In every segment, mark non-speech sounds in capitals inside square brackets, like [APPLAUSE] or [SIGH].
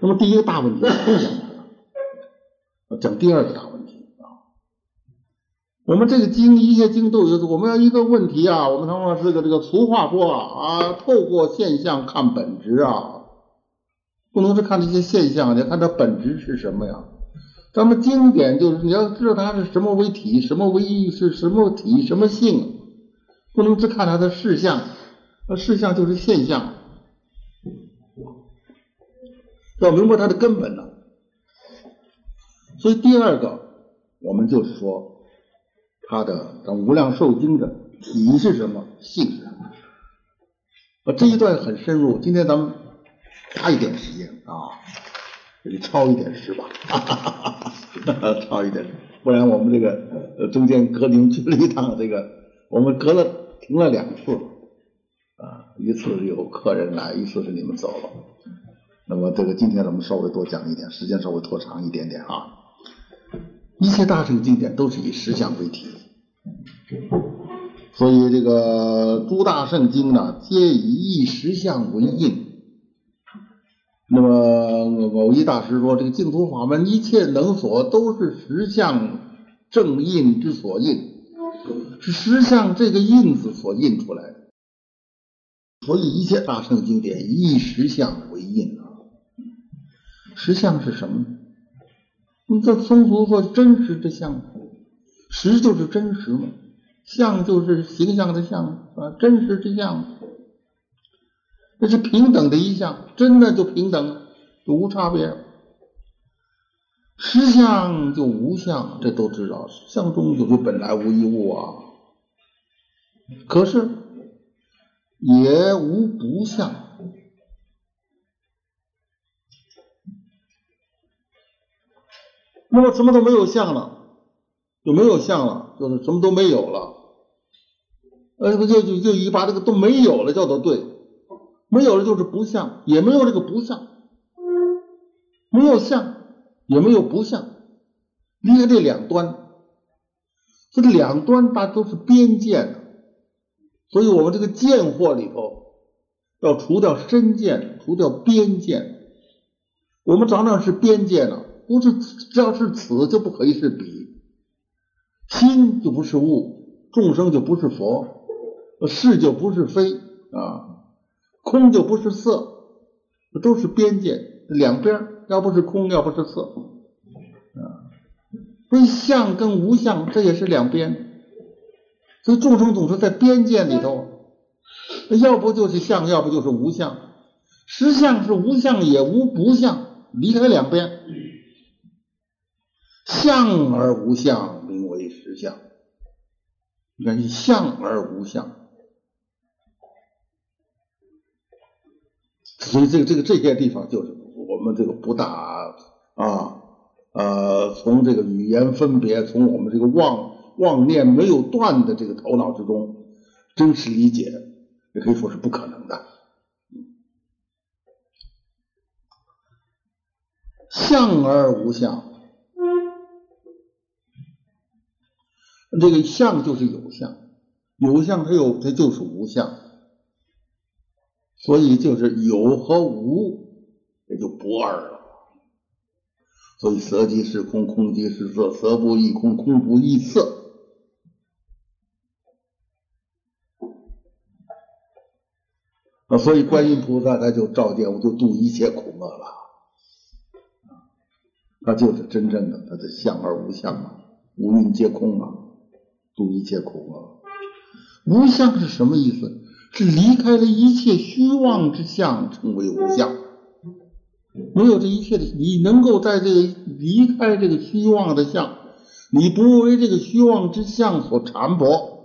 那么第一个大问题讲了，讲第二个大问题啊。我们这个经一切经都有，我们要一个问题啊，我们常说这个这个俗话说啊啊，透过现象看本质啊，不能是看这些现象，你看它本质是什么呀？咱们经典就是你要知道它是什么为体，什么为意，是什么体，什么性，不能只看它的事项，那事项就是现象，要明白它的根本呢。所以第二个，我们就是说，它的《无量寿经》的体是什么，性是什么？啊，这一段很深入，今天咱们加一点时间啊，给你抄一点诗吧，[LAUGHS] 抄一点，不然我们这个中间隔您去了一趟，这个我们隔了停了两次啊，一次是有客人来，一次是你们走了。那么这个今天咱们稍微多讲一点，时间稍微拖长一点点啊。一切大乘经典都是以实相为体，所以这个诸大圣经呢，皆以一实相为印。那么某一大师说，这个净土法门一切能所都是实相正印之所印，是实相这个印子所印出来的。所以一切大圣经典以实相为印啊。实相是什么呢？你这通俗说真实之相，实就是真实嘛，相就是形象的相啊，真实之相，那是平等的一项，真的就平等，就无差别。实相就无相，这都知道，相中就是本来无一物啊。可是也无不相。那么什么都没有相了，就没有相了，就是什么都没有了。呃，就就就一把这个都没有了叫做对，没有了就是不相，也没有这个不相，没有相也没有不相，离开这两端，这两端它都是边界的，所以我们这个见惑里头要除掉身见，除掉边界，我们常常是边界呢。不是，只要是此就不可以是彼，心就不是物，众生就不是佛，是就不是非啊，空就不是色，都是边界两边，要不是空，要不是色啊。所以相跟无相这也是两边，所以众生总是在边界里头，要不就是相，要不就是无相，实相是无相也无不相，离开两边。相而无相，名为实相。你看，相而无相，所以这个这个这些地方就是我们这个不大啊呃，从这个语言分别，从我们这个妄妄念没有断的这个头脑之中，真实理解，也可以说是不可能的。相而无相。这个相就是有相，有相它有它就是无相，所以就是有和无也就不二了。所以色即是空，空即是色，色不异空，空不异色。啊，所以观音菩萨他就照见，我就度一切苦厄了。他就是真正的他的相而无相啊，无蕴皆空啊。度一切苦厄，无相是什么意思？是离开了一切虚妄之相，称为无相。没有这一切的，你能够在这个离开这个虚妄的相，你不为这个虚妄之相所缠缚。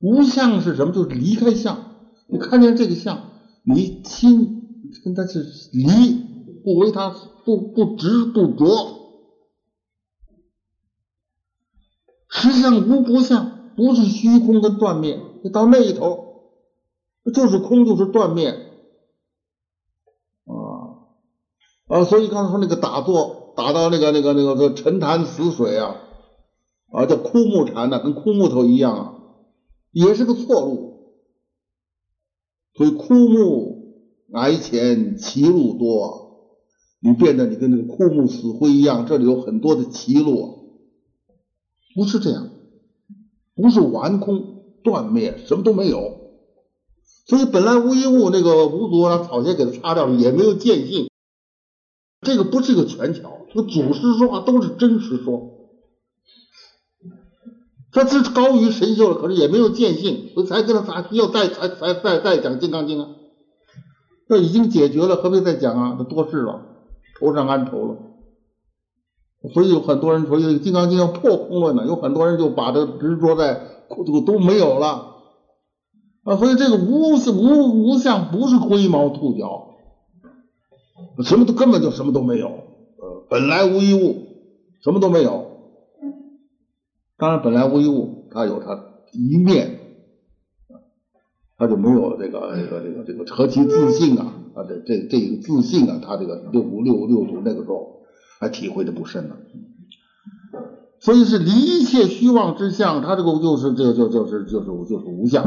无相是什么？就是离开相，你看见这个相，你心跟它是离，不为它不不执不着。实相无不相，不是虚空跟断灭，你到那一头，就是空，就是断灭啊啊！所以刚才说那个打坐，打到那个那个那个个沉潭死水啊啊，叫枯木禅呢，跟枯木头一样啊，也是个错路。所以枯木矮浅，歧路多，你变得你跟那个枯木死灰一样，这里有很多的歧路，不是这样，不是完空断灭，什么都没有。所以本来无一物，那个无足让草鞋给它擦掉了，也没有见性。这个不是一个权巧，这个祖师说话都是真实说。他是高于神秀了，可是也没有见性，所以才跟他咋要再才才再再讲《金刚经》啊？这已经解决了，何必再讲啊？这多事了，头上安头了。所以有很多人说，《金刚经》要破空论呢，有很多人就把这执着在这个都没有了啊。所以这个无无无相不是龟毛兔角，什么都根本就什么都没有，呃，本来无一物，什么都没有。当然，本来无一物，它有它一面，它就没有这个这个这个这个何其自信啊！啊，这这这个自信啊，他这个六五六六祖那个时候还体会的不深呢。所以是离一切虚妄之相，他这个就是这个就就是就是就是无相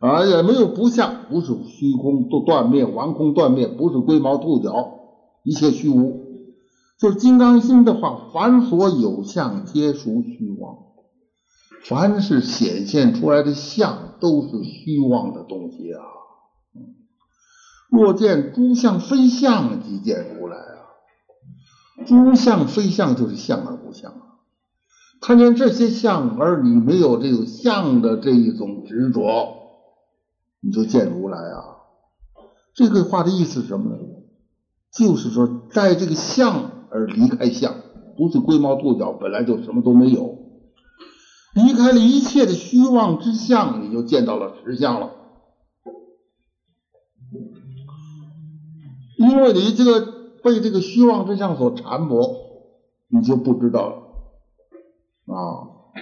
啊，也没有不相，不是虚空都断灭，完空断灭，不是龟毛兔角，一切虚无。就是《金刚经》的话，凡所有相，皆属虚妄。凡是显现出来的相，都是虚妄的东西啊！若见诸相非相，即见如来！诸相非相，就是相而不相啊！看见这些相，而你没有这个相的这一种执着，你就见如来啊！这个话的意思是什么呢？就是说，在这个相而离开相，不是龟毛兔角，本来就什么都没有。离开了一切的虚妄之相，你就见到了实相了。因为你这个被这个虚妄之相所缠缚，你就不知道啊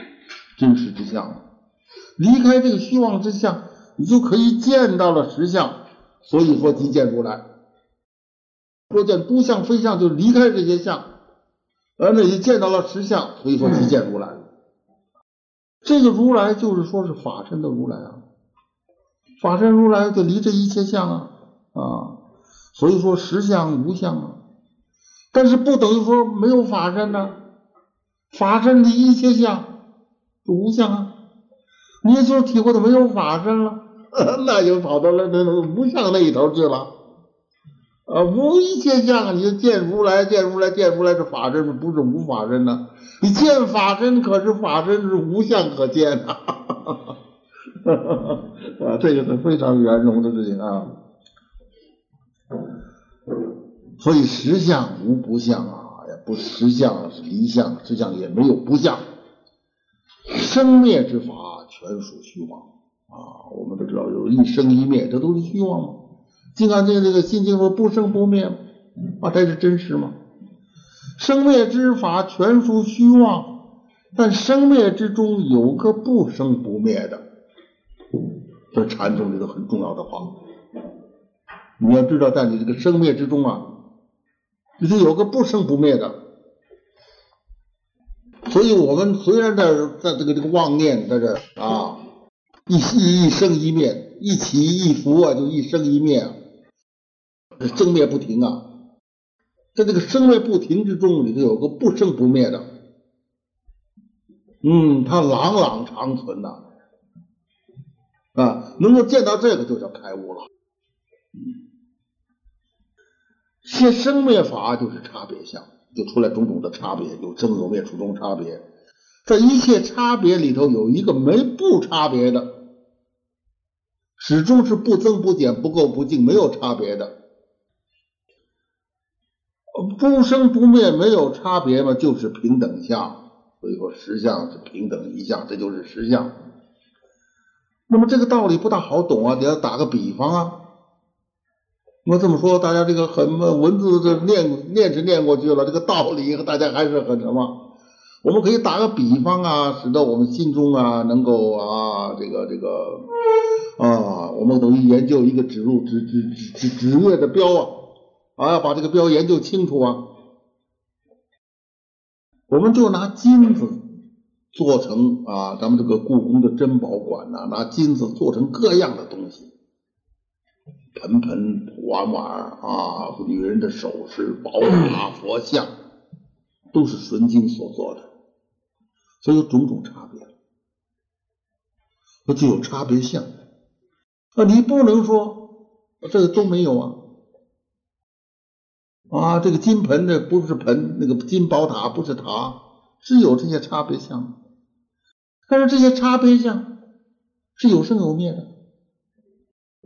真实之相。离开这个虚妄之相，你就可以见到了实相。所以说，即见如来。说见诸相非相，就离开这些相，而那你见到了实相，所以说即见如来。这个如来就是说是法身的如来啊，法身如来就离这一切相啊啊，所以说实相无相啊，但是不等于说没有法身呢，法身的一切相无相啊，你就体会的没有法身了，那就跑到了那那无相那一头去了。啊，无一切相，你就见如来，见如来，见如来是法身，不是无法身呢？你见法身，可是法身是无相可见呐！[LAUGHS] 啊，这个是非常圆融的事情啊。所以实相无不相啊，也不实相是离相，实相也没有不相。生灭之法全属虚妄啊，我们都知道有一生一灭，这都是虚妄吗？金刚经这个心经说不生不灭啊，这是真实吗？生灭之法全属虚妄，但生灭之中有个不生不灭的，这禅宗里头很重要的话。你要知道，在你这个生灭之中啊，里头有个不生不灭的。所以我们虽然在在这个这个妄念在这啊，一一一生一灭，一起一伏啊，就一生一灭。生灭不停啊，在这个生灭不停之中，里头有个不生不灭的，嗯，它朗朗长存呐，啊，能够见到这个就叫开悟了。现生灭法就是差别相，就出来种种的差别，有生有灭，初中差别，在一切差别里头有一个没不差别的，始终是不增不减，不垢不净，没有差别的。不生不灭，没有差别嘛，就是平等相。所以说实相是平等一相，这就是实相。那么这个道理不大好懂啊，你要打个比方啊。我这么说，大家这个很文字这念念是念过去了，这个道理大家还是很什么？我们可以打个比方啊，使得我们心中啊能够啊这个这个啊，我们等于研究一个指路指指指指月的标啊。啊，要把这个标研究清楚啊！我们就拿金子做成啊，咱们这个故宫的珍宝馆呐，拿金子做成各样的东西。盆盆碗碗啊，女人的首饰、宝塔、佛像，都是纯金所做的，所以有种种差别，那就有差别相。啊，你不能说这个都没有啊。啊，这个金盆的不是盆，那个金宝塔不是塔，是有这些差别相。但是这些差别相是有生有灭的，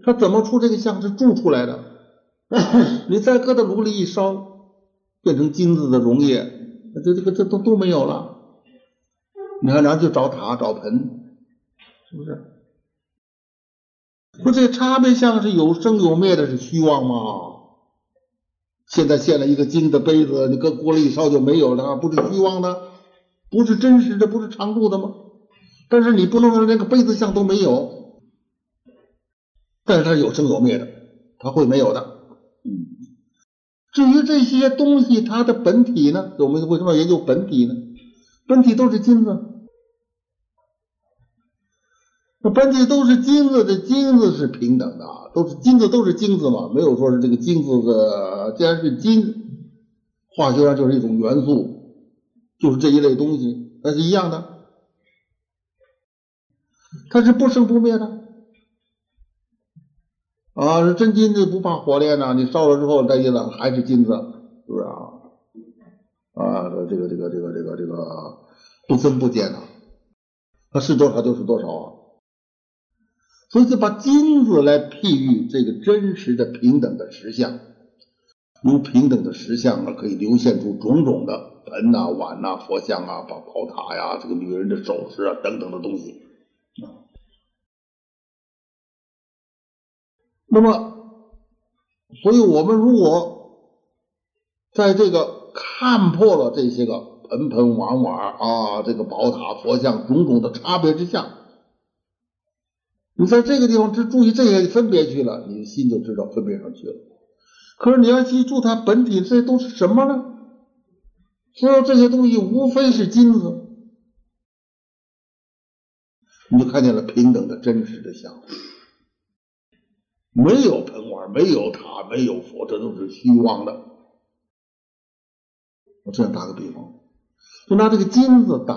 它怎么出这个相是铸出来的？[COUGHS] 你再搁到炉里一烧，变成金子的溶液，这这个这都都没有了。你看，然后就找塔找盆，是不是？说这差别相是有生有灭的，是虚妄吗？现在现了一个金的杯子，你搁锅里一烧就没有了，不是虚妄的，不是真实的，不是常住的吗？但是你不能说连个杯子像都没有，但是它有生有灭的，它会没有的。嗯，至于这些东西它的本体呢，我们为什么要研究本体呢？本体都是金子。那本体都是金子，这金子是平等的，都是金子，都是金子嘛，没有说是这个金子的，既然是金，化学上就是一种元素，就是这一类东西，那是一样的，它是不生不灭的，啊，真金子不怕火炼呐，你烧了之后，再一冷还是金子，是不是啊？啊，这个这个这个这个这个不增不减呐，它是多少就是多少啊。所以就把金子来譬喻这个真实的平等的实相，由平等的实相啊，可以流现出种种的盆呐、碗呐、佛像啊、宝宝塔呀、这个女人的首饰啊等等的东西。啊那么，所以我们如果在这个看破了这些个盆盆碗碗啊、这个宝塔、佛像种种的差别之下。你在这个地方只注意这些分别去了，你的心就知道分别上去了。可是你要记住它本体，这都是什么呢？所有这些东西无非是金子，你就看见了平等的真实的相。没有盆碗，没有塔，没有佛，这都是虚妄的。我这样打个比方，就拿这个金子打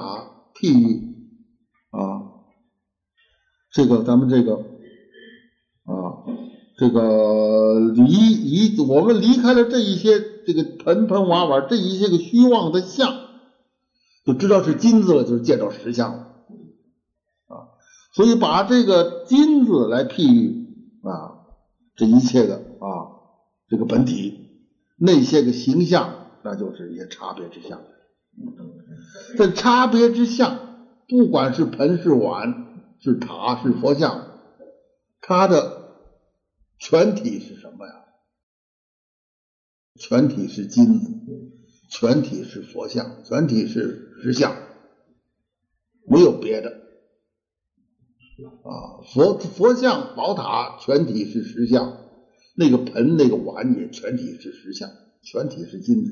譬喻啊。这个咱们这个啊，这个离离我们离开了这一些这个盆盆碗碗这一些个虚妄的相，就知道是金子了，就是见到实相了啊。所以把这个金子来譬喻啊，这一切的啊这个本体那些个形象，那就是一些差别之相。这差别之相，不管是盆是碗。是塔是佛像，它的全体是什么呀？全体是金子，全体是佛像，全体是实像，没有别的啊。佛佛像宝塔全体是实像，那个盆那个碗也全体是实像，全体是金子。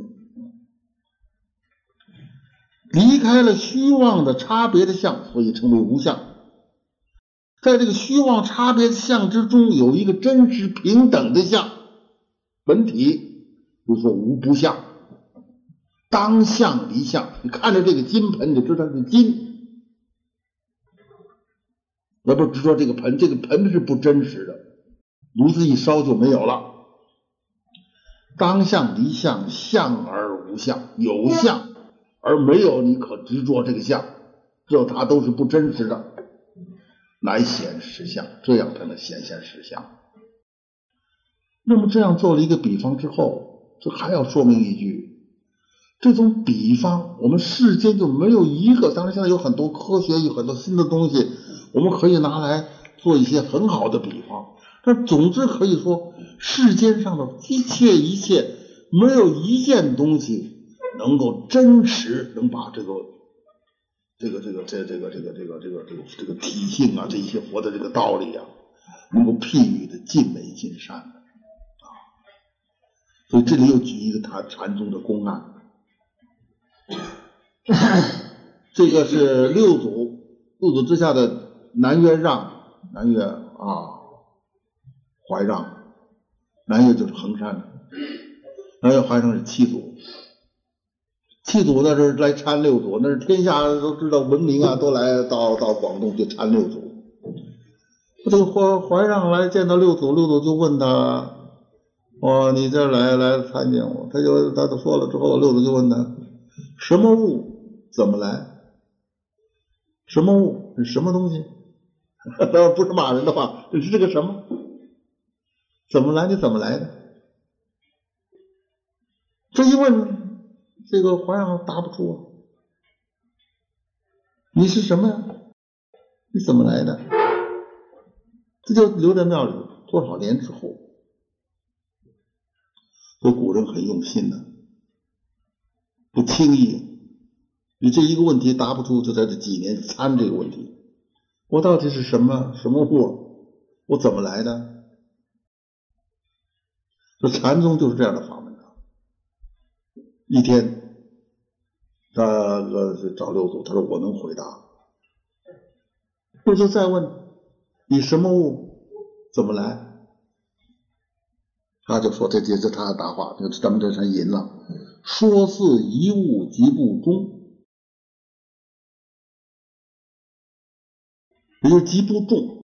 离开了虚妄的差别的相，所以称为无相。在这个虚妄差别的相之中，有一个真实平等的相本体，比如说无不相，当相离相。你看着这个金盆，你就知道是金，而不是说这个盆，这个盆是不真实的，炉子一烧就没有了。当相离相，相而无相，有相而没有你可执着这个相，这它都是不真实的。来显实相，这样才能显现实相。那么这样做了一个比方之后，这还要说明一句：这种比方，我们世间就没有一个。当然，现在有很多科学，有很多新的东西，我们可以拿来做一些很好的比方。但总之可以说，世间上的一切一切，没有一件东西能够真实，能把这个。这个这个这这个这个这个这个这个这个体性啊，这一些佛的这个道理啊，能够譬喻的尽美尽善啊。所以这里又举一个他禅宗的公案，[COUGHS] 这个是六祖六祖之下的南岳让南岳啊怀让南岳就是衡山，南岳怀上是七祖，七祖那是来参六祖，那是天下都知道闻名啊，都来到到广东去参六祖。这个怀怀上来见到六祖，六祖就问他：“哦，你这来来参见我？”他就他都说了之后，六祖就问他：“什么物？怎么来？什么物？什么东西？” [LAUGHS] 当然不是骂人的话，是这个什么？怎么来？你怎么来的？这一问，这个皇上答不出啊。你是什么呀？你怎么来的？这就留在庙里多少年之后，说古人很用心的，不轻易。你这一个问题答不出，就在这几年参这个问题。我到底是什么什么物？我怎么来的？这禅宗就是这样的法门啊。一天，他呃找六祖，他说我能回答。六祖再问。你什么物？怎么来？他就说：“这这这，他答话，就咱们这成淫了。说似一物，即不中，也就即不中。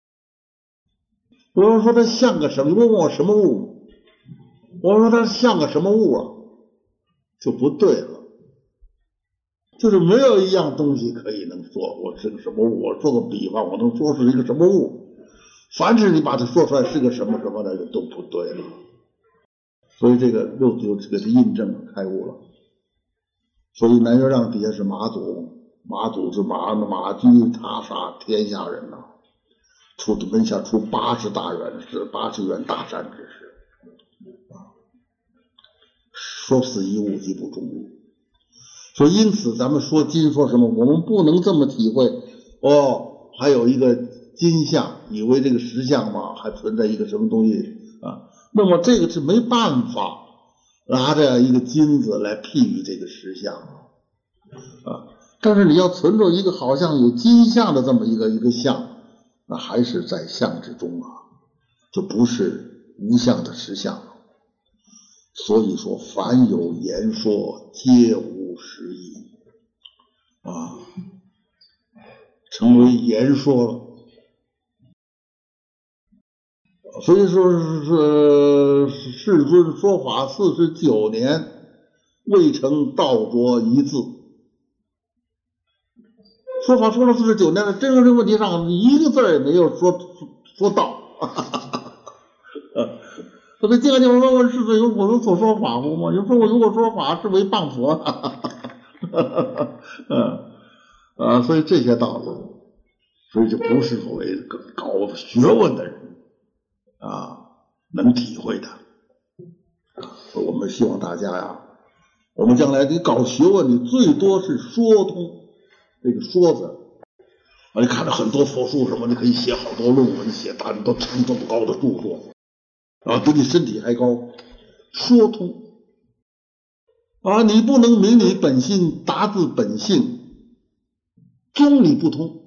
我要说它像个什么？你问我什么物？我说它像个什么物啊？就不对了。就是没有一样东西可以能说我是个什么物。我做个比方，我能说是一个什么物？”凡是你把它说出来是个什么什么的，就都不对了。所以这个又就这个是印证了开悟了。所以南岳让底下是马祖，马祖是马马驹他杀天下人呐，出门下出八十大元是，八十员大善之士啊。说死一物即不中物，所以因此咱们说金说什么，我们不能这么体会哦。还有一个。金相以为这个石相嘛，还存在一个什么东西？那么这个是没办法拿着一个金子来譬喻这个实相啊。但是你要存着一个好像有金相的这么一个一个相，那还是在相之中啊，就不是无相的实相。所以说，凡有言说，皆无实义啊，成为言说了。所以说是是世尊说法四十九年，未成道着一字。说法说了四十九年了，真正这问题上一个字也没有说说到。特别经常就问问世尊：有我有所说法乎吗？有说我如果说法是为谤佛。嗯啊，所以这些道理，所以就不是所谓搞学问的人。啊，能体会的，我们希望大家呀，我们将来你搞学问，你最多是说通这个说字啊。你看了很多佛书什么，你可以写好多论文，写大多成这么高的著作啊，比你身体还高。说通啊，你不能明理本性，达自本性，中理不通。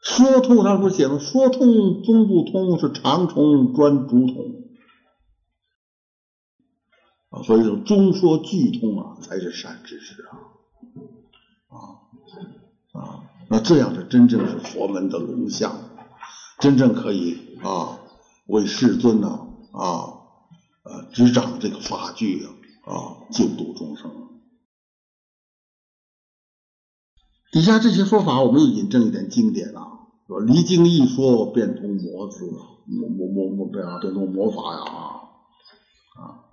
说通，他不是写吗？说通宗不通，是长虫专竹筒啊。所以说，中说句通啊，才是善知识啊啊啊！那这样的真正是佛门的龙象，真正可以啊为世尊呢啊呃执掌这个法具啊啊救度众生。底下这些说法，我们又引证一点经典啊。说离经一说，变通魔字，魔魔魔魔变啊，变通魔法呀啊啊！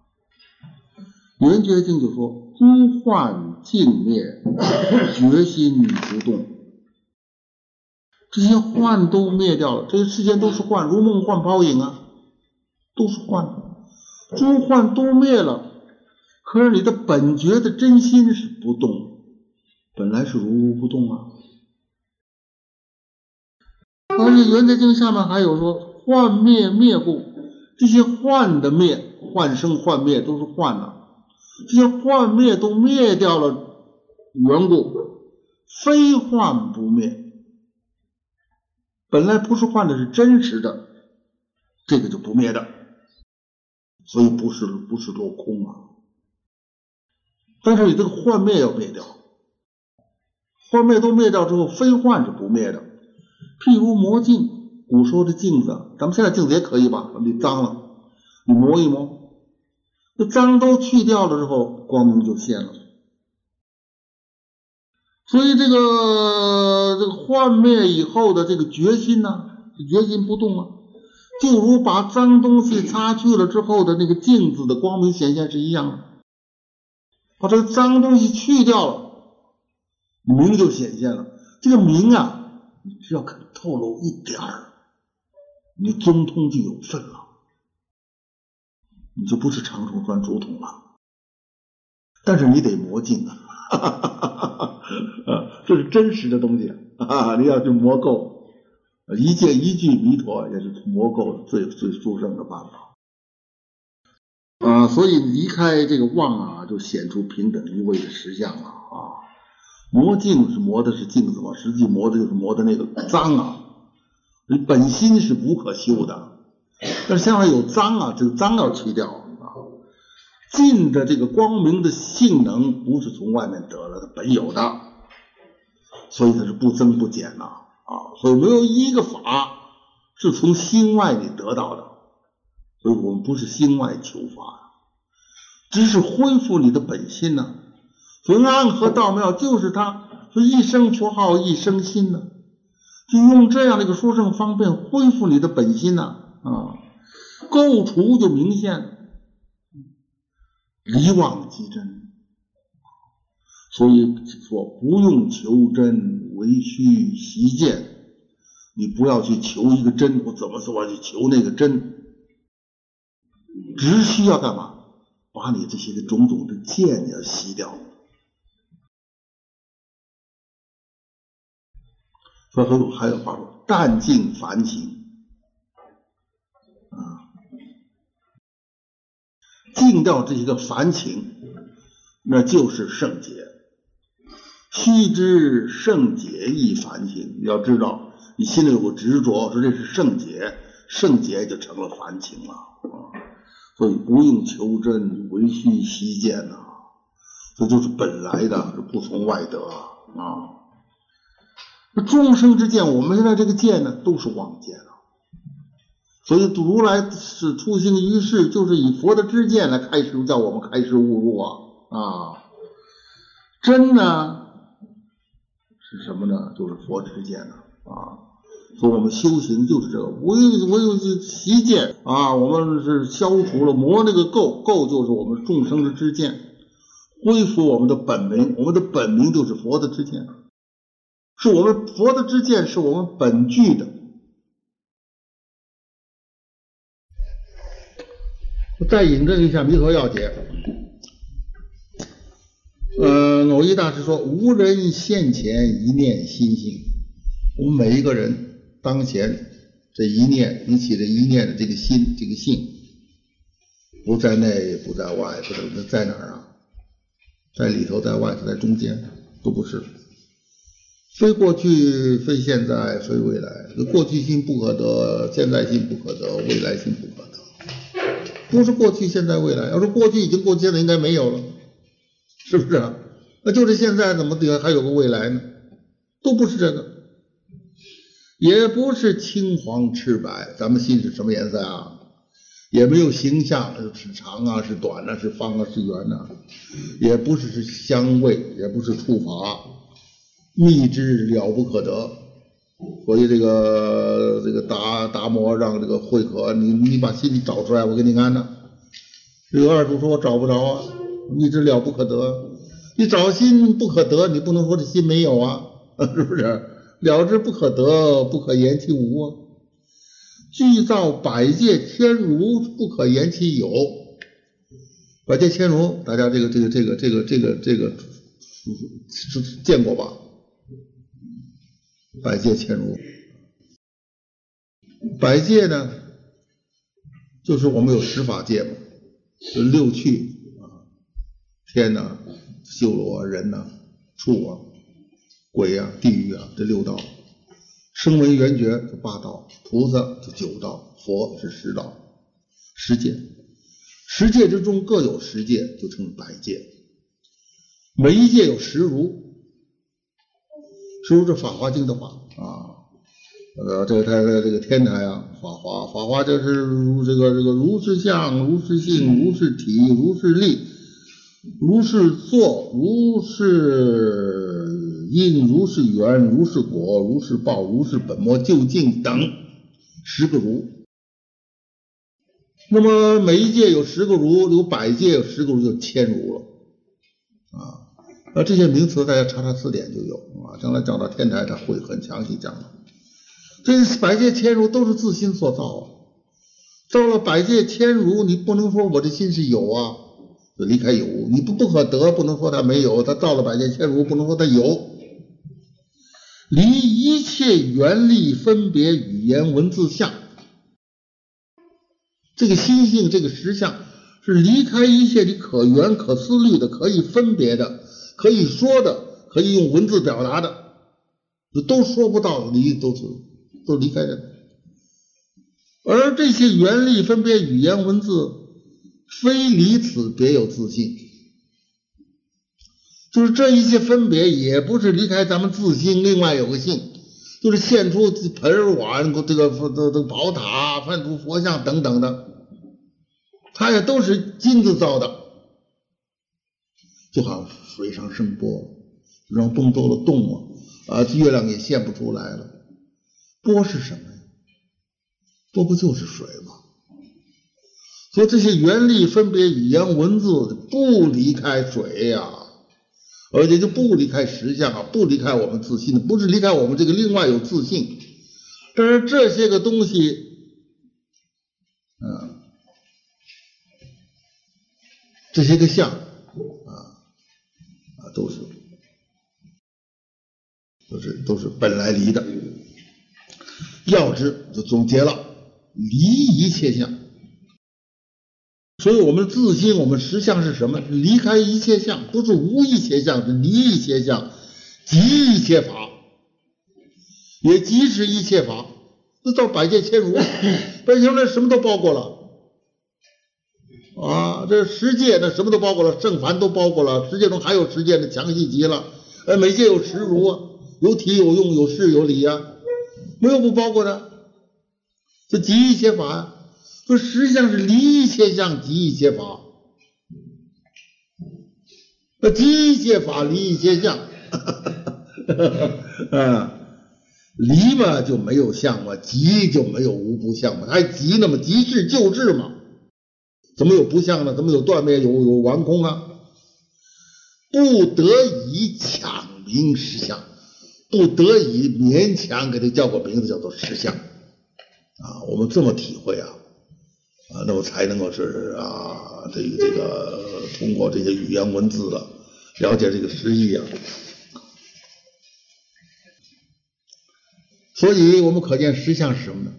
圆觉经就说：诸幻尽灭，决心不动。这些幻都灭掉了，这些世间都是幻，如梦幻泡影啊，都是幻。诸幻都灭了，可是你的本觉的真心是不动，本来是如如不动啊。而且《圆觉经》下面还有说幻灭灭故，这些幻的灭、幻生、幻灭都是幻的，这些幻灭都灭掉了缘故，非幻不灭。本来不是幻的，是真实的，这个就不灭的，所以不是不是落空啊。但是你这个幻灭要灭掉，幻灭都灭掉之后，非幻是不灭的。譬如魔镜，古时候的镜子，咱们现在镜子也可以吧？你脏了，你磨一磨，那脏都去掉了之后，光明就现了。所以这个这个幻灭以后的这个决心呢，决心不动啊，就如把脏东西擦去了之后的那个镜子的光明显现是一样的。把这个脏东西去掉了，明就显现了。这个明啊，你只要肯透露一点儿，你中通就有份了，你就不是长虫钻竹筒了。但是你得磨镜啊。哈哈哈哈哈！这是真实的东西啊！你要去磨够，一件一句弥陀也是磨够最最殊胜的办法啊！所以离开这个妄啊，就显出平等一位的实相了啊！磨镜是磨的是镜子嘛，实际磨的就是磨的那个脏啊！你本心是不可修的，但是现在有脏啊，这个脏要去掉啊。镜的这个光明的性能不是从外面得来的，本有的，所以它是不增不减呐啊，所以没有一个法是从心外里得到的，所以我们不是心外求法，只是恢复你的本心呐。所平安和道庙就是他，说一生求好一生心呢，就用这样的一个殊胜方便恢复你的本心呐啊，构除就明显。一妄即真，所以说不用求真，唯虚习见。你不要去求一个真，我怎么说我去求那个真？只需要干嘛？把你这些个种种的见要洗掉。所以还有话说，淡尽凡情啊。净掉这些个凡情，那就是圣洁。须知圣洁亦凡情，你要知道你心里有个执着，说这是圣洁，圣洁就成了凡情了啊。所以不用求真，唯需习见呐。这就是本来的，是不从外得啊。众生之见，我们现在这个见呢，都是妄见啊。所以如来是出行于世，就是以佛的知见来开始，叫我们开始悟入啊啊！真呢是什么呢？就是佛之见呢啊！所以我们修行就是这个，唯唯有是习见啊！我们是消除了魔那个垢，垢就是我们众生的知见，恢复我们的本名，我们的本名就是佛的知见，是我们佛的知见，是我们本具的。我再引证一下《弥陀要解》。呃，偶一大师说：“无人现前一念心性。”我们每一个人当前这一念，你起这一念的这个心，这个性，不在内，不在外，不在在哪儿啊？在里头，在外头，在中间，都不是。非过去，非现在，非未来。过去心不可得，现在心不可得，未来心不可得。不是过去、现在、未来。要说过去已经过去，了应该没有了，是不是？那就是现在怎么得还有个未来呢？都不是这个，也不是青黄赤白。咱们心是什么颜色啊？也没有形象，是长啊，是短啊，是方啊，是圆啊。也不是是香味，也不是触法，秘之了不可得。所以这个这个达达摩让这个慧可，你你把心找出来，我给你安呢。这个二祖说我找不着啊，你这了不可得，你找心不可得，你不能说这心没有啊，[LAUGHS] 是不是？了之不可得，不可言其无啊。具造百界天如，不可言其有。百界千如，大家这个这个这个这个这个这个见过吧？百界千如，百界呢，就是我们有十法界嘛，就六趣啊，天呐、修罗啊、人呐、畜啊、鬼啊、地狱啊，这六道，声闻缘觉就八道，菩萨就九道，佛是十道，十界。十界之中各有十界，就称百界。每一界有十如，十如这《法华经》的话啊。呃，这个他的这个天台啊，法华，法华就是如这个这个如是相，如是性，如是体，如是力，如是作，如是因，如是缘，如是果，如是报，如是本末究竟等十个如。那么每一界有十个如，有百界有十个如，就千如了啊。那这些名词大家查查字典就有啊。将来讲到天台，他会很详细讲的。这百界千如都是自心所造啊，造了百界千如，你不能说我的心是有啊，离开有，你不不可得，不能说他没有，他造了百界千如，不能说他有，离一切缘力分别语言文字相，这个心性这个实相是离开一切你可缘可思虑的，可以分别的，可以说的，可以用文字表达的，都说不到，离都是。都离开了，而这些原力分别语言文字，非离此别有自信，就是这一切分别也不是离开咱们自性，另外有个性，就是现出盆碗这个这这宝塔、翻出佛像等等的，它也都是金子造的，就好像水上声波，让蹦多了洞啊，啊，月亮也现不出来了。波是什么呀？波不就是水吗？所以这些原力分别语言文字不离开水呀，而且就不离开实相啊，不离开我们自信的，不是离开我们这个另外有自信。但是这些个东西，嗯，这些个相啊，都是都是都是本来离的。要之就总结了，离一切相，所以我们自心，我们实相是什么？离开一切相，不是无一切相，是离一切相，即一切法，也即是一切法。那到百界千如，[LAUGHS] 百界千如什么都包括了啊！这十界那什么都包括了，正凡都包括了，十界中还有十界的详细极了。呃，每界有十如啊，有体有用有事有理啊。没有不包括的，这极一切法呀，说实际上是离一切相，极一切法。那即一切法，离一切相，[LAUGHS] 啊，离嘛就没有相嘛，即就没有无不相嘛，还即呢嘛，即是就是嘛，怎么有不像呢？怎么有断灭有有完空啊？不得已抢名实相。不得已勉强给他叫个名字，叫做实相啊。我们这么体会啊啊，那么才能够是啊，这个这个通过这些语言文字的了解这个实意啊。所以我们可见实相是什么呢？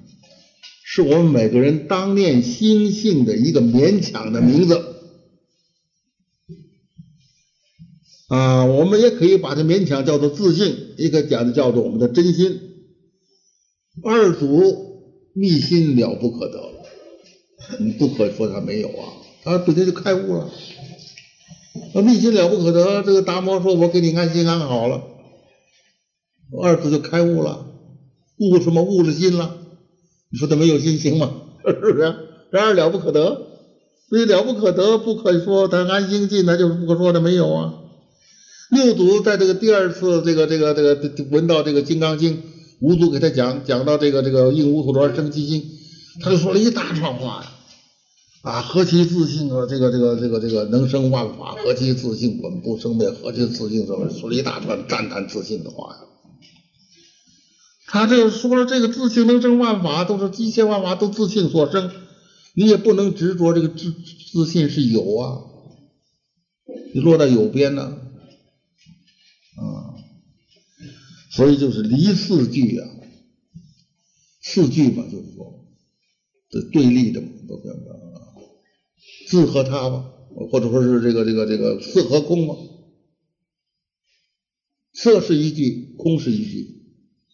是我们每个人当念心性的一个勉强的名字。啊，我们也可以把它勉强叫做自信，也可讲的叫做我们的真心。二祖密心了不可得，你不可说他没有啊，他本身就开悟了。那密心了不可得，这个达摩说：“我给你安心安好了。”二祖就开悟了，悟什么？悟了心了。你说他没有信心吗？是不是？然而了不可得，所以了不可得，不可说他安心进，那就是不可说的没有啊。六祖在这个第二次这个这个这个闻到这个《金刚经》，五祖给他讲讲到这个这个应无所着生其心，他就说了一大串话呀，啊，何其自信啊，这个这个这个这个能生万法，何其自信，本不生灭，何其自信，什么说了一大串赞叹自信的话呀。他这说了这个自信能生万法，都是一切万法都自信所生，你也不能执着这个自自信是有啊，你落到有边呢。啊，所以就是离四句啊，四句嘛，就是说这对立的嘛，都叫啊，自和他嘛，或者说是这个这个这个色和空嘛，色是一句，空是一句，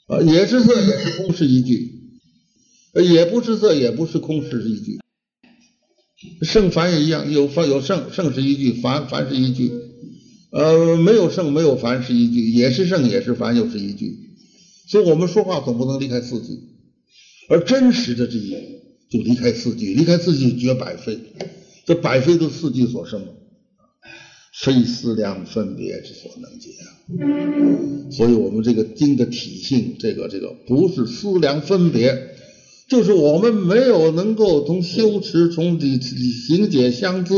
啊，也是色，也是空，是一句；也不是色，也不是空，是一句。圣凡也一样，有凡有圣，圣是一句，凡凡是一句。呃，没有圣，没有凡是一句，也是圣，也是凡，又是一句。所以我们说话总不能离开四句，而真实的这一就离开四句，离开四句绝百非。这百非都四句所生，非思量分别之所能解啊。所以我们这个经的体性，这个这个不是思量分别。就是我们没有能够从修持、从理行解相资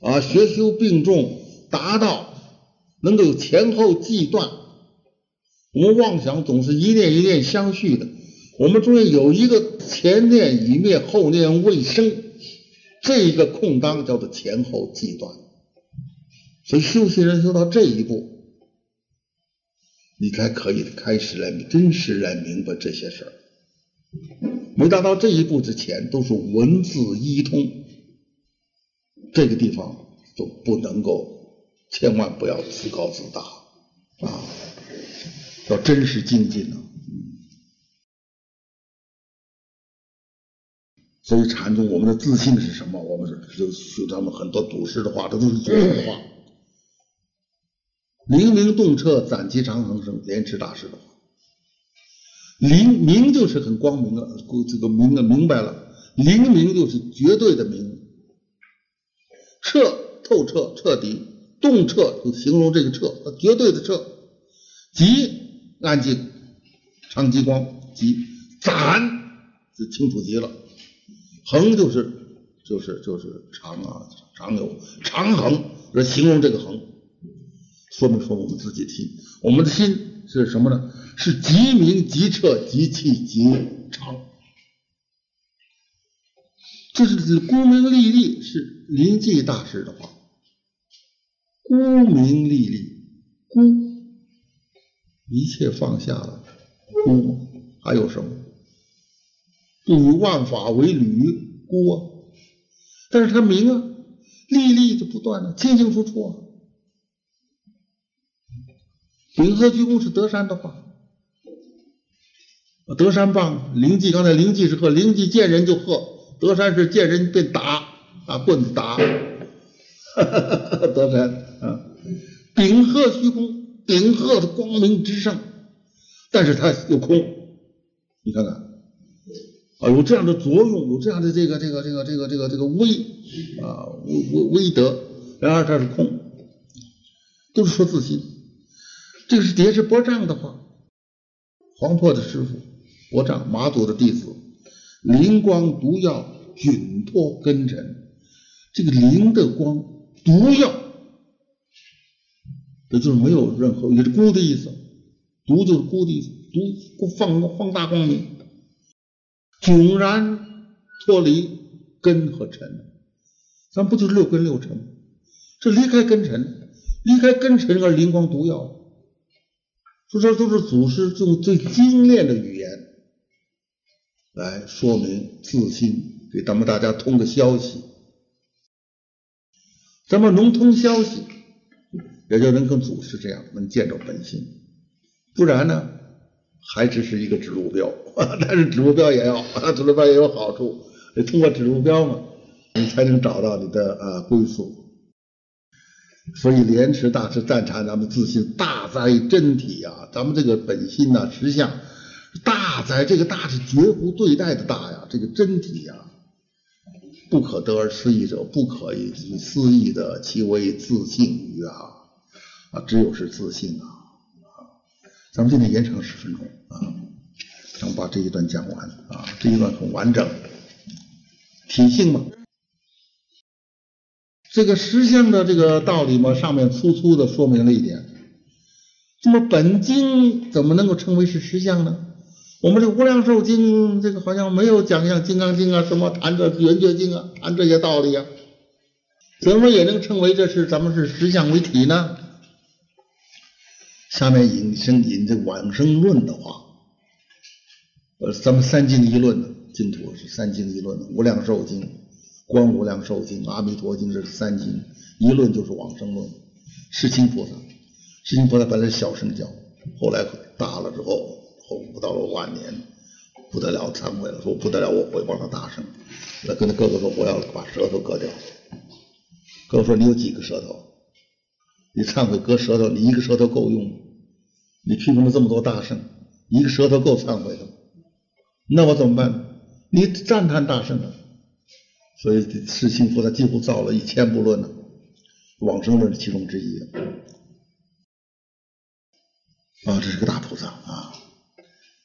啊，学修并重，达到能够前后继断。我们妄想总是一念一念相续的，我们中间有一个前念已灭，后念未生，这一个空当叫做前后继断。所以修行人修到这一步，你才可以开始来真实来明白这些事儿。没达到这一步之前，都是文字一通，这个地方就不能够，千万不要自高自大啊，要真实精进呢。所以禅宗我们的自信是什么？我们是就学他们很多祖师的话，这都是祖师的话。明明洞彻，暂其长恒生，莲池大师的话。灵明就是很光明了，这个明啊明白了，灵明就是绝对的明，彻透彻彻底，洞彻就形容这个彻，绝对的彻，极安静，长极光，极展就清楚极了，恒就是就是就是长啊，长有长恒来形容这个恒，说明说我们自己的心，我们的心是什么呢？是极明极彻极气极长，这是孤明历历是临济大师的话。孤明历历，孤一切放下了，孤还有什么？不与万法为侣，孤啊！但是他明啊，历历就不断了，清清楚楚啊。秉和鞠躬是德山的话。德山棒，灵济刚才灵济是喝，灵济见人就喝，德山是见人便打，啊棍子打，[LAUGHS] 德山啊，顶鹤虚空，顶鹤的光明之上，但是它有空，你看看啊，有这样的作用，有这样的这个这个这个这个这个这个威啊威威威德，然而它是空，都是说自信，这个是叠是波障的话，黄破的师傅。佛丈马祖的弟子，灵光毒药，菌脱根尘。这个灵的光，毒药，也就是没有任何，也是孤的意思。毒就是孤的意思，毒放放大光明，迥然脱离根和尘。咱不就是六根六尘吗？这离开根尘，离开根尘而灵光毒药。说这都是祖师用最精炼的语言。来说明自信，给咱们大家通个消息。咱们能通消息，也就能跟祖师这样，能见着本心。不然呢，还只是一个指路标。[LAUGHS] 但是指路标也要，[LAUGHS] 指路标也有好处。得通过指路标嘛，你才能找到你的啊归宿。所以莲池大师赞叹咱们自信大在真体呀，咱们这个本心呐，实相。大哉这个大是绝不对待的大呀，这个真体呀，不可得而思议者，不可以思议的，其为自信于啊啊，只有是自信啊！咱们今天延长十分钟啊，咱们把这一段讲完啊，这一段很完整，体性嘛，这个实相的这个道理嘛，上面粗粗的说明了一点，那么本经怎么能够称为是实相呢？我们这无量寿经，这个好像没有讲像金刚经啊，什么谈这圆觉经啊，谈这些道理啊，怎么也能称为这是咱们是实相为体呢？下面引申引这往生论的话，呃，咱们三经一论的，净土是三经一论的，无量寿经、观无量寿经、阿弥陀经是三经一论，就是往生论。世亲菩萨，世亲菩萨本来是小圣教，后来大了之后。后到了晚年，不得了忏悔了，说不得了，我回报了大圣。来跟他哥哥说，我要把舌头割掉。哥哥说你有几个舌头？你忏悔割舌头，你一个舌头够用？你批评了这么多大圣，一个舌头够忏悔的吗？那我怎么办？你赞叹大圣啊！所以释心菩萨几乎造了一千部论呢，往生论是其中之一。啊，这是个大菩萨啊！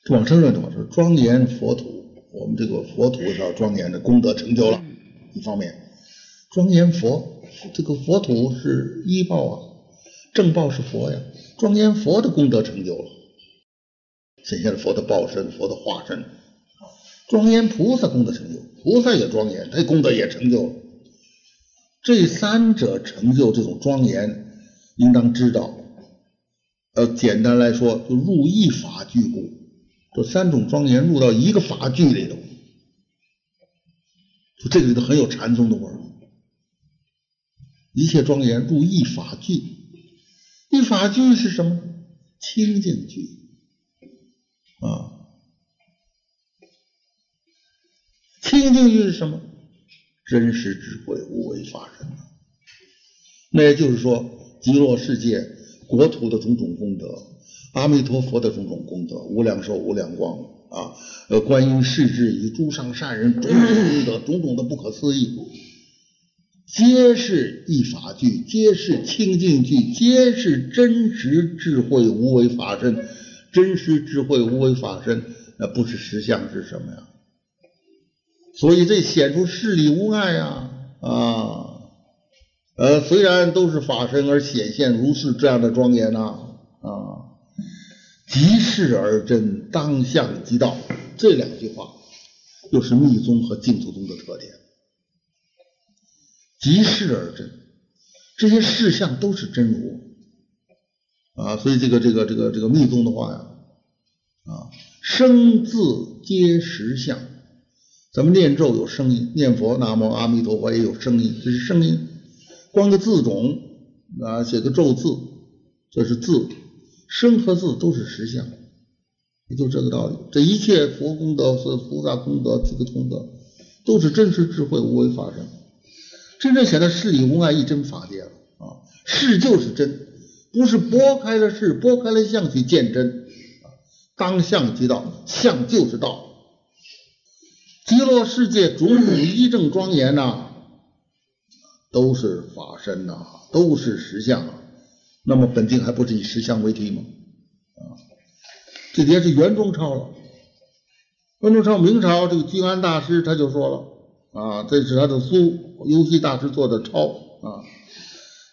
往生论么是庄严佛土，我们这个佛土是要庄严的功德成就了。一方面，庄严佛这个佛土是依报啊，正报是佛呀，庄严佛的功德成就了，显现了佛的报身、佛的化身。庄严菩萨功德成就，菩萨也庄严，他功德也成就了。这三者成就这种庄严，应当知道。呃，简单来说，就入一法具故。这三种庄严入到一个法具里头，就这个里头很有禅宗的味儿。一切庄严入一法具，一法具是什么？清净具啊。清净具是什么？真实智慧无为法身。那也就是说，极乐世界。国土的种种功德，阿弥陀佛的种种功德，无量寿、无量光啊，呃，观音世智与诸上善人种种功德，[LAUGHS] 种种的不可思议，皆是一法具，皆是清净具，皆是真实智慧无为法身。真实智慧无为法身，那不是实相是什么呀？所以这显出事理无碍呀啊！呃，虽然都是法身而显现如是这样的庄严呐，啊，即是而真，当相即道，这两句话又是密宗和净土宗的特点。即是而真，这些事相都是真如啊，所以这个这个这个这个密宗的话呀，啊，生字皆实相，咱们念咒有声音，念佛南无阿弥陀佛也有声音，这是声音。光个字种啊，写个咒字，这是字，声和字都是实相，也就这个道理。这一切佛功德是菩萨功德，这个功德都是真实智慧无为法身，真正显得事理无碍一真法界了啊！事就是真，不是拨开了事，拨开了相去见真，当相即道，相就是道。极乐世界种种一正庄严呐。都是法身呐，都是实相啊。那么本经还不是以实相为题吗？啊，这节是袁中超了。袁中超明朝这个君安大师他就说了啊，这是他的书，游戏大师做的抄啊。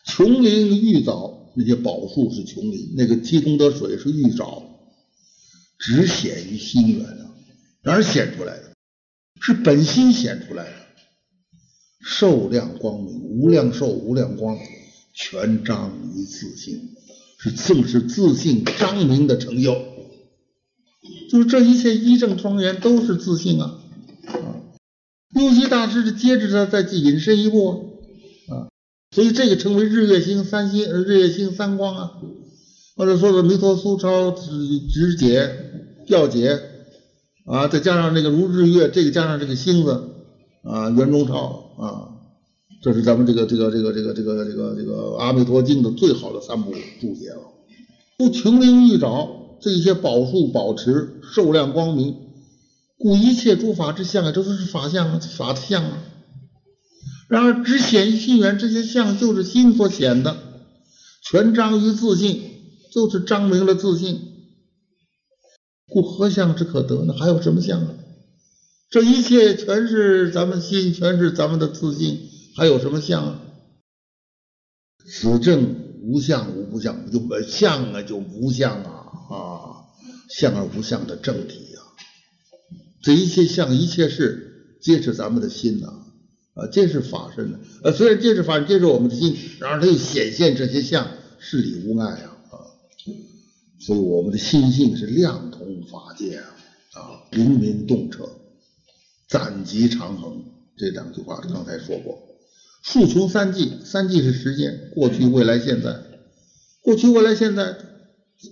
琼林玉藻那些宝树是琼林，那个七功德水是玉藻，只显于心源啊，哪儿显出来的？是本心显出来的。受量光明，无量寿，无量光，全彰于自性，是正是自性彰明的成就。就是这一切一正庄严都是自信啊！啊，六息大师是接着他再去引申一步啊，所以这个称为日月星三星，日月星三光啊，或者说是弥陀苏超直直解调解啊，再加上那个如日月，这个加上这个星子啊，圆中超。啊，这是咱们这个这个这个这个这个这个这个《阿弥陀经》的最好的三部注解了。不穷灵欲找这些宝树宝池寿量光明，故一切诸法之相啊，这都是法相啊，法相啊。然而只显于心源，这些相就是心所显的，全彰于自信，就是彰明了自信。故何相之可得呢？还有什么相啊？这一切全是咱们心，全是咱们的自信，还有什么相？此正无相无不相，就没相啊，就无相啊啊，相而无相的正体呀。这一切相，一切事，皆是咱们的心呐啊，皆是法身的。呃，虽然皆是法身，皆是我们的心，然而它又显现这些相，是理无碍啊。所以我们的心性是亮通法界啊啊，灵明洞彻。暂极长恒这两句话刚才说过，数穷三际，三际是时间，过去、未来、现在，过去、未来、现在，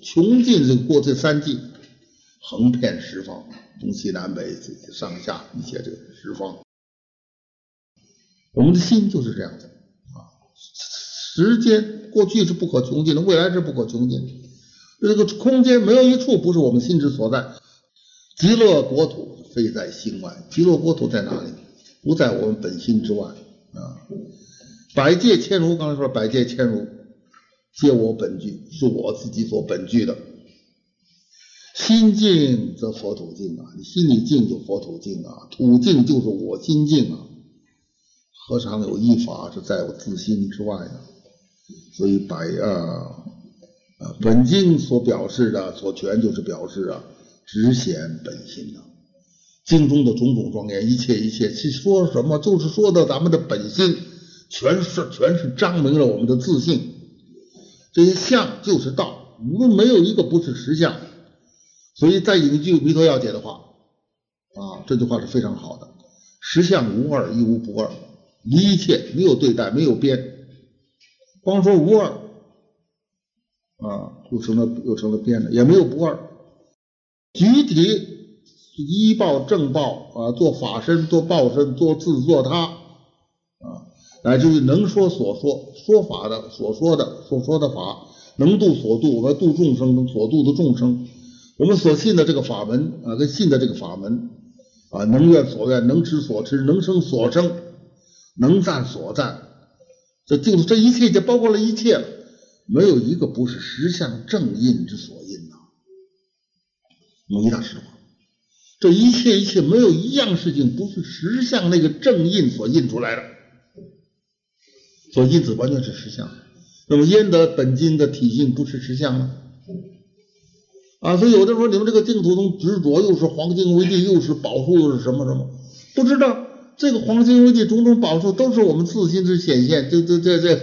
穷尽这个过这三际，横遍十方，东西南北上下一切这个十方。我们的心就是这样的啊，时间过去是不可穷尽的，未来是不可穷尽的。这个空间没有一处不是我们心之所在。极乐国土非在心外，极乐国土在哪里？不在我们本心之外啊。百界千如，刚才说百界千如，皆我本具，是我自己所本具的。心静则佛土静啊，你心里静就佛土静啊，土静就是我心静啊。何尝有一法是在我自心之外呢？所以百啊啊本经所表示的所全就是表示啊，只显本心呐。经中的种种庄严，一切一切其说什么？就是说的咱们的本心，全是全是彰明了我们的自信。这些相就是道，无没有一个不是实相。所以再引一句弥陀要解的话啊，这句话是非常好的：实相无二，亦无不二。一切没有对待，没有边，光说无二啊，又成了又成了变的，也没有不二。集体依报正报啊，做法身，做报身，做自，做他啊，乃至于能说所说说法的所说的所说的法，能度所度，和度众生所度的众生，我们所信的这个法门啊，跟信的这个法门啊，能愿所愿，能持所持，能生所生。能赞所赞，这就是这一切就包括了一切了，没有一个不是实相正印之所印呐。我一大实话，这一切一切没有一样事情不是实相那个正印所印出来的，所以因此完全是实相。那么焉得本经的体性不是实相呢？啊，所以有的说你们这个净土宗执着又是黄金为地，又是宝树，又是什么什么，不知道。这个黄金为地，种种宝树都是我们自心之显现，这这这这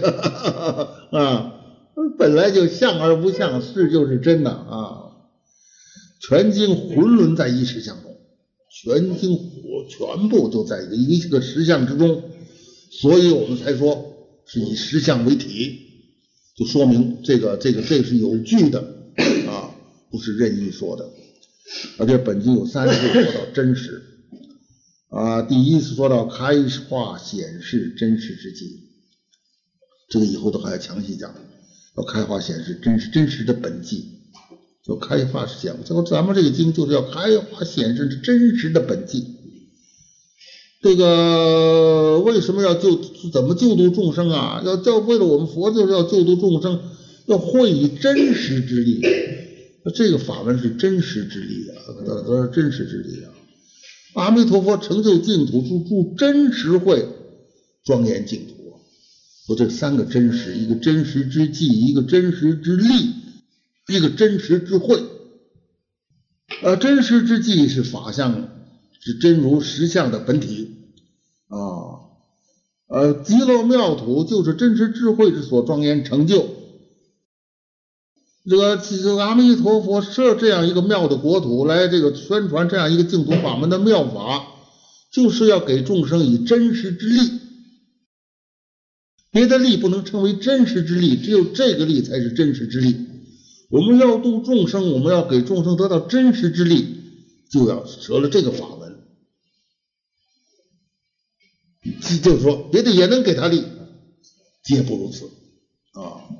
啊，本来就相而不相，是就是真的啊。全经浑沦在一实相中，全经我全部都在一个一个实相之中，所以我们才说是以实相为体，就说明这个这个这是有据的啊，不是任意说的。而且本经有三处说到真实。啊，第一次说到开化显示真实之际，这个以后都还要详细讲。要开化显示真实真实的本际，就开化显。最后咱们这个经就是要开化显示真实的本际。这个为什么要救？怎么救度众生啊？要叫为了我们佛就是要救度众生，要会以真实之力。这个法门是真实之力啊，都是真实之力啊。阿弥陀佛成就净土，住住真实慧，庄严净土。说这三个真实，一个真实之际，一个真实之力，一个真实之慧。呃，真实之际是法相，是真如实相的本体啊。呃，极乐妙土就是真实智慧之所庄严成就。这个阿弥陀佛设这样一个妙的国土来这个宣传这样一个净土法门的妙法，就是要给众生以真实之力，别的力不能称为真实之力，只有这个力才是真实之力。我们要度众生，我们要给众生得到真实之力，就要舍了这个法门。就是说，别的也能给他力，皆不如此啊。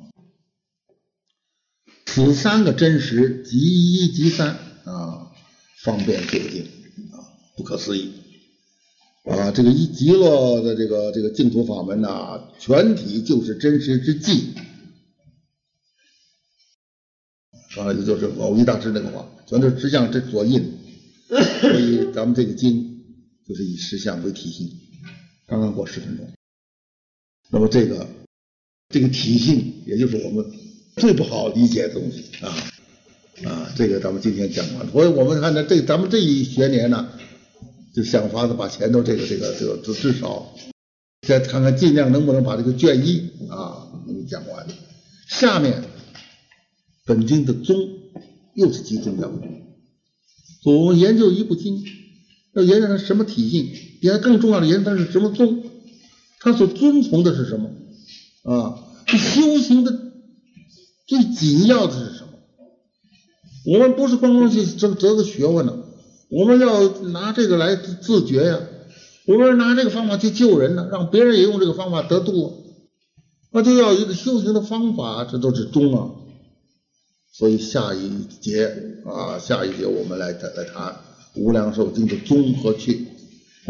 此三个真实，即一即三啊，方便究竟啊，不可思议啊！这个一极乐的这个这个净土法门呐，全体就是真实之际啊，也就是偶一大师那个话，全是实相之所印，所以咱们这个经就是以实相为体性。刚刚过十分钟，那么这个这个体性，也就是我们。最不好理解的东西啊啊，这个咱们今天讲完了。所以我们看呢，这咱们这一学年呢，就想法子把前头这个这个这个至至少再看看，尽量能不能把这个卷一啊能讲完。下面本经的宗又是极重要的，我们研究一部经，要研究它什么体性，也更重要的研究它是什么宗，它所遵从的是什么啊？修行的。最紧要的是什么？我们不是光光去争择个学问的，我们要拿这个来自觉呀，我们拿这个方法去救人呢，让别人也用这个方法得度，啊那就要一个修行的方法，这都是中啊。所以下一节啊，下一节我们来再来谈《无量寿经》的综合去。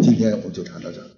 今天我们就谈到这儿。